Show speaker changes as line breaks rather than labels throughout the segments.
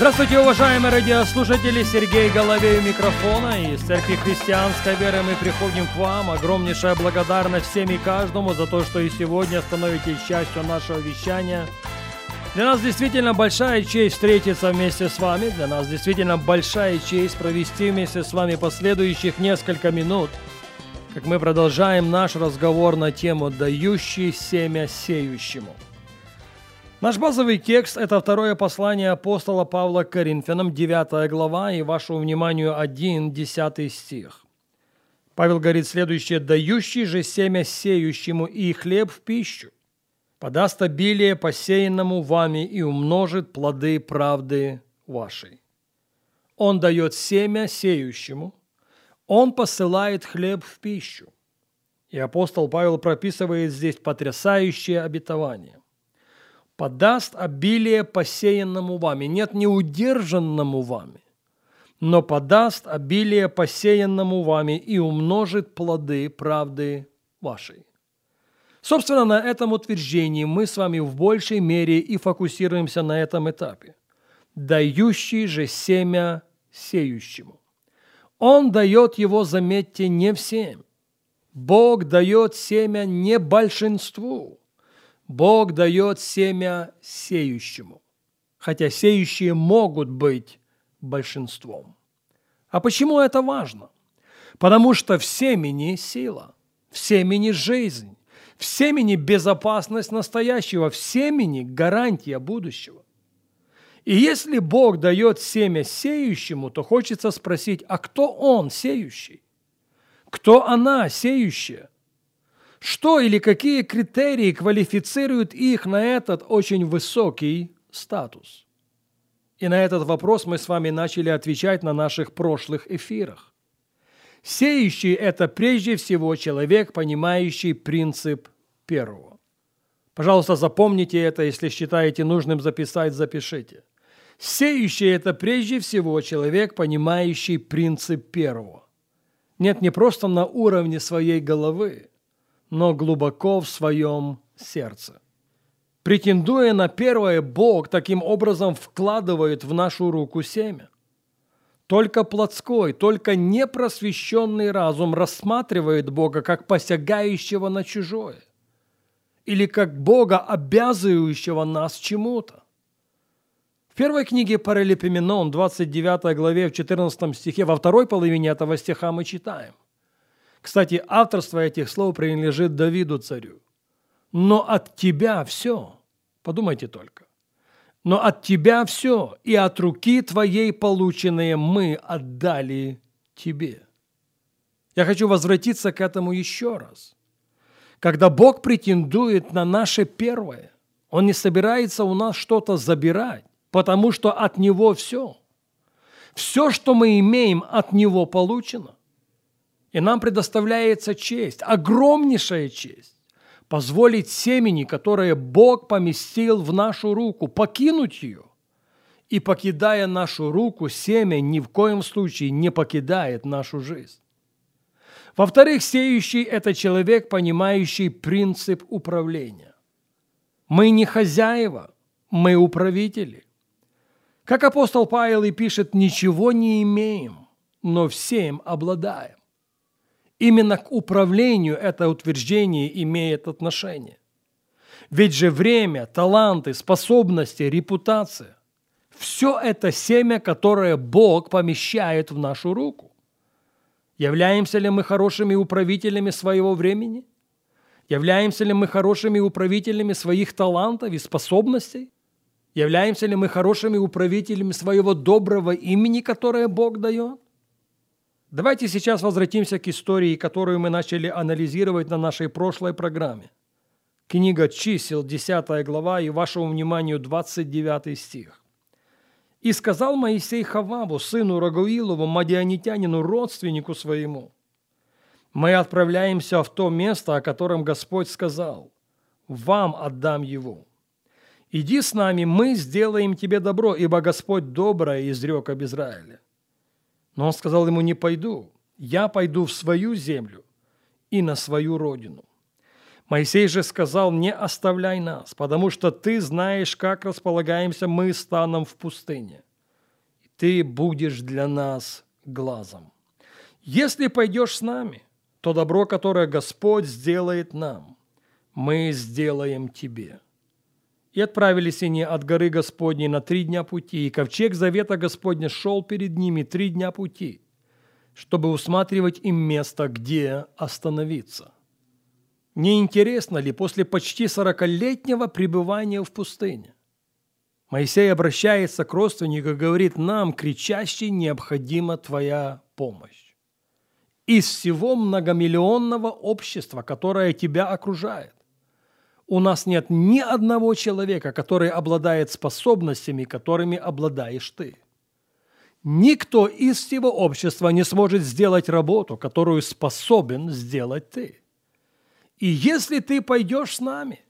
Здравствуйте, уважаемые радиослушатели! Сергей Головей у микрофона. И Церкви Христианской Веры мы приходим к вам. Огромнейшая благодарность всем и каждому за то, что и сегодня становитесь частью нашего вещания. Для нас действительно большая честь встретиться вместе с вами. Для нас действительно большая честь провести вместе с вами последующих несколько минут, как мы продолжаем наш разговор на тему «Дающий семя сеющему». Наш базовый текст – это второе послание апостола Павла к Коринфянам, 9 глава, и вашему вниманию 1, 10 стих. Павел говорит следующее. «Дающий же семя сеющему и хлеб в пищу, подаст обилие посеянному вами и умножит плоды правды вашей». Он дает семя сеющему, он посылает хлеб в пищу. И апостол Павел прописывает здесь потрясающее обетование подаст обилие посеянному вами. Нет, не удержанному вами, но подаст обилие посеянному вами и умножит плоды правды вашей. Собственно, на этом утверждении мы с вами в большей мере и фокусируемся на этом этапе. Дающий же семя сеющему. Он дает его, заметьте, не всем. Бог дает семя не большинству. Бог дает семя сеющему, хотя сеющие могут быть большинством. А почему это важно? Потому что в семени сила, в семени жизнь, в семени безопасность настоящего, в семени гарантия будущего. И если Бог дает семя сеющему, то хочется спросить, а кто он, сеющий? Кто она, сеющая? Что или какие критерии квалифицируют их на этот очень высокий статус? И на этот вопрос мы с вами начали отвечать на наших прошлых эфирах. Сеющий – это прежде всего человек, понимающий принцип первого. Пожалуйста, запомните это, если считаете нужным записать, запишите. Сеющий – это прежде всего человек, понимающий принцип первого. Нет, не просто на уровне своей головы, но глубоко в своем сердце. Претендуя на первое, Бог таким образом вкладывает в нашу руку семя. Только плотской, только непросвещенный разум рассматривает Бога как посягающего на чужое или как Бога, обязывающего нас чему-то. В первой книге Паралипоменон, 29 главе, в 14 стихе, во второй половине этого стиха мы читаем – кстати, авторство этих слов принадлежит Давиду царю. Но от тебя все. Подумайте только. Но от тебя все, и от руки твоей полученные мы отдали тебе. Я хочу возвратиться к этому еще раз. Когда Бог претендует на наше первое, Он не собирается у нас что-то забирать, потому что от Него все. Все, что мы имеем, от Него получено. И нам предоставляется честь, огромнейшая честь, позволить семени, которое Бог поместил в нашу руку, покинуть ее. И покидая нашу руку, семя ни в коем случае не покидает нашу жизнь. Во-вторых, сеющий – это человек, понимающий принцип управления. Мы не хозяева, мы управители. Как апостол Павел и пишет, ничего не имеем, но всем обладаем. Именно к управлению это утверждение имеет отношение. Ведь же время, таланты, способности, репутация – все это семя, которое Бог помещает в нашу руку. Являемся ли мы хорошими управителями своего времени? Являемся ли мы хорошими управителями своих талантов и способностей? Являемся ли мы хорошими управителями своего доброго имени, которое Бог дает? Давайте сейчас возвратимся к истории, которую мы начали анализировать на нашей прошлой программе. Книга чисел, 10 глава, и вашему вниманию 29 стих. «И сказал Моисей Хававу, сыну Рагуилову, мадианитянину, родственнику своему, Мы отправляемся в то место, о котором Господь сказал. Вам отдам его. Иди с нами, мы сделаем тебе добро, ибо Господь доброе изрек об Израиле. Но он сказал ему, не пойду, я пойду в свою землю и на свою родину. Моисей же сказал, не оставляй нас, потому что ты знаешь, как располагаемся мы станом в пустыне. Ты будешь для нас глазом. Если пойдешь с нами, то добро, которое Господь сделает нам, мы сделаем тебе. И отправились они от горы Господней на три дня пути, и ковчег завета Господня шел перед ними три дня пути, чтобы усматривать им место, где остановиться. Не интересно ли после почти сорокалетнего пребывания в пустыне? Моисей обращается к родственнику и говорит, нам, кричащий, необходима твоя помощь. Из всего многомиллионного общества, которое тебя окружает, у нас нет ни одного человека, который обладает способностями, которыми обладаешь ты. Никто из всего общества не сможет сделать работу, которую способен сделать ты. И если ты пойдешь с нами,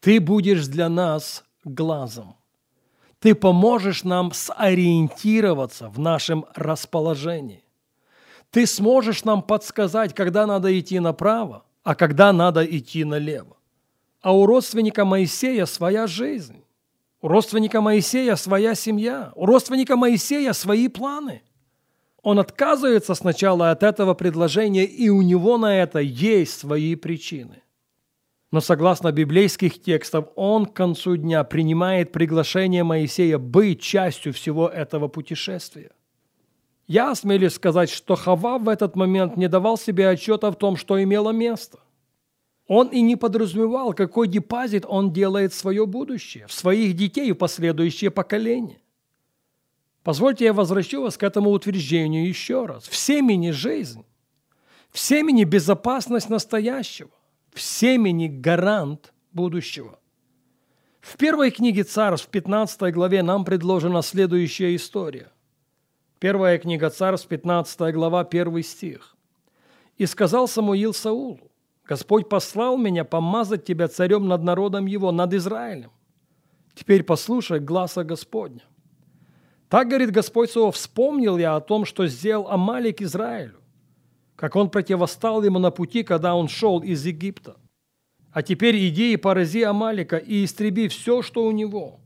ты будешь для нас глазом. Ты поможешь нам сориентироваться в нашем расположении. Ты сможешь нам подсказать, когда надо идти направо, а когда надо идти налево. А у родственника Моисея своя жизнь. У родственника Моисея своя семья. У родственника Моисея свои планы. Он отказывается сначала от этого предложения, и у него на это есть свои причины. Но согласно библейских текстов, он к концу дня принимает приглашение Моисея быть частью всего этого путешествия. Я осмелюсь сказать, что Хава в этот момент не давал себе отчета в том, что имело место. Он и не подразумевал, какой депозит он делает в свое будущее, в своих детей и последующие поколения. Позвольте я возвращу вас к этому утверждению еще раз. В семени жизнь, в семени безопасность настоящего, в семени гарант будущего. В первой книге Царств, в 15 главе, нам предложена следующая история. Первая книга Царств, 15 глава, 1 стих. «И сказал Самуил Саулу, Господь послал меня помазать тебя царем над народом его, над Израилем. Теперь послушай гласа Господня. Так, говорит Господь Савов, вспомнил я о том, что сделал Амалик Израилю, как он противостал ему на пути, когда он шел из Египта. А теперь иди и порази Амалика и истреби все, что у него.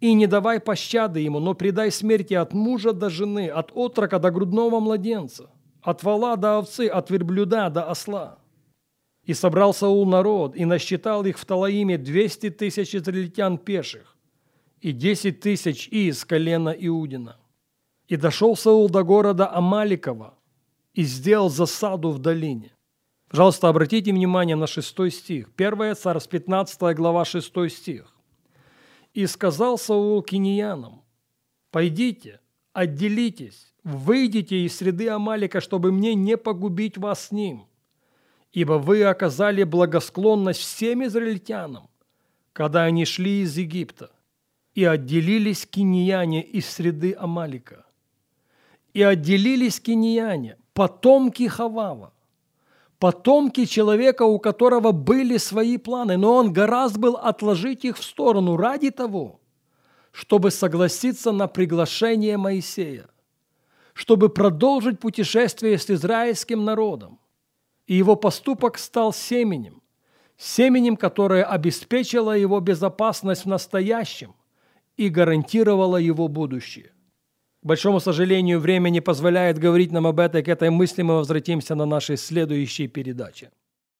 И не давай пощады ему, но предай смерти от мужа до жены, от отрока до грудного младенца, от вала до овцы, от верблюда до осла и собрал Саул народ, и насчитал их в Талаиме двести тысяч израильтян пеших, и десять тысяч из колена Иудина. И дошел Саул до города Амаликова, и сделал засаду в долине. Пожалуйста, обратите внимание на шестой стих. Первая царств, 15 глава, шестой стих. «И сказал Саул киньянам, пойдите, отделитесь, выйдите из среды Амалика, чтобы мне не погубить вас с ним» ибо вы оказали благосклонность всем израильтянам, когда они шли из Египта, и отделились киньяне из среды Амалика. И отделились киньяне, потомки Хавава, потомки человека, у которого были свои планы, но он гораздо был отложить их в сторону ради того, чтобы согласиться на приглашение Моисея, чтобы продолжить путешествие с израильским народом и его поступок стал семенем, семенем, которое обеспечило его безопасность в настоящем и гарантировало его будущее. К большому сожалению, время не позволяет говорить нам об этой, к этой мысли мы возвратимся на нашей следующей передаче.